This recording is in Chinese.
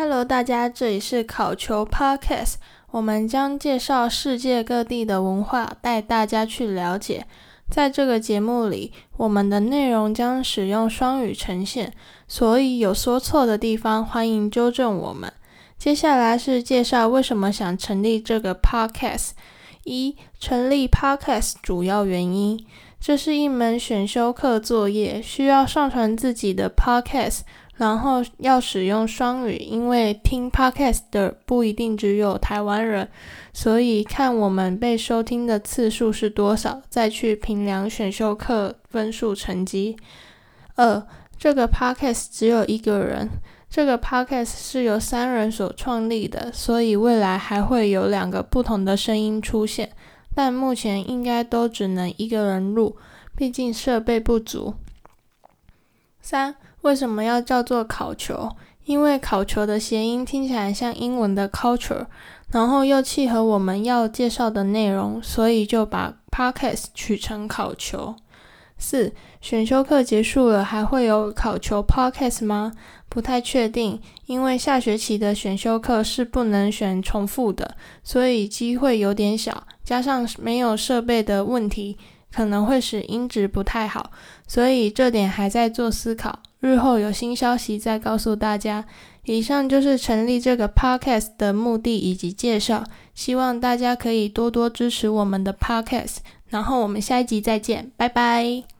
Hello，大家，这里是考球 Podcast，我们将介绍世界各地的文化，带大家去了解。在这个节目里，我们的内容将使用双语呈现，所以有说错的地方，欢迎纠正我们。接下来是介绍为什么想成立这个 Podcast。一、成立 Podcast 主要原因，这是一门选修课作业，需要上传自己的 Podcast。然后要使用双语，因为听 Podcast 的不一定只有台湾人，所以看我们被收听的次数是多少，再去评量选修课分数成绩。二，这个 Podcast 只有一个人，这个 Podcast 是由三人所创立的，所以未来还会有两个不同的声音出现，但目前应该都只能一个人录，毕竟设备不足。三。为什么要叫做考球？因为考球的谐音听起来像英文的 culture，然后又契合我们要介绍的内容，所以就把 podcast 取成考球。四，选修课结束了，还会有考球 podcast 吗？不太确定，因为下学期的选修课是不能选重复的，所以机会有点小，加上没有设备的问题，可能会使音质不太好，所以这点还在做思考。日后有新消息再告诉大家。以上就是成立这个 podcast 的目的以及介绍，希望大家可以多多支持我们的 podcast。然后我们下一集再见，拜拜。